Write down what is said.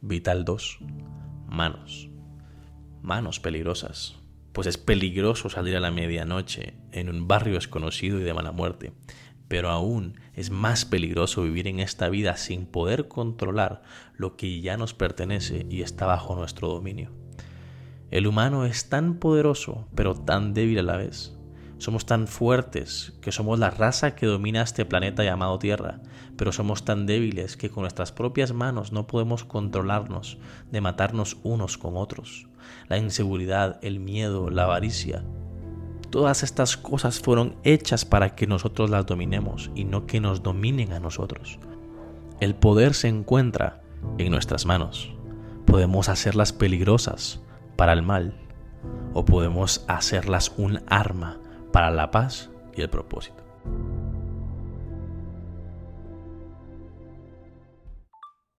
Vital 2. Manos. Manos peligrosas. Pues es peligroso salir a la medianoche en un barrio desconocido y de mala muerte. Pero aún es más peligroso vivir en esta vida sin poder controlar lo que ya nos pertenece y está bajo nuestro dominio. El humano es tan poderoso, pero tan débil a la vez. Somos tan fuertes que somos la raza que domina este planeta llamado Tierra, pero somos tan débiles que con nuestras propias manos no podemos controlarnos de matarnos unos con otros. La inseguridad, el miedo, la avaricia, todas estas cosas fueron hechas para que nosotros las dominemos y no que nos dominen a nosotros. El poder se encuentra en nuestras manos. Podemos hacerlas peligrosas para el mal o podemos hacerlas un arma para la paz y el propósito.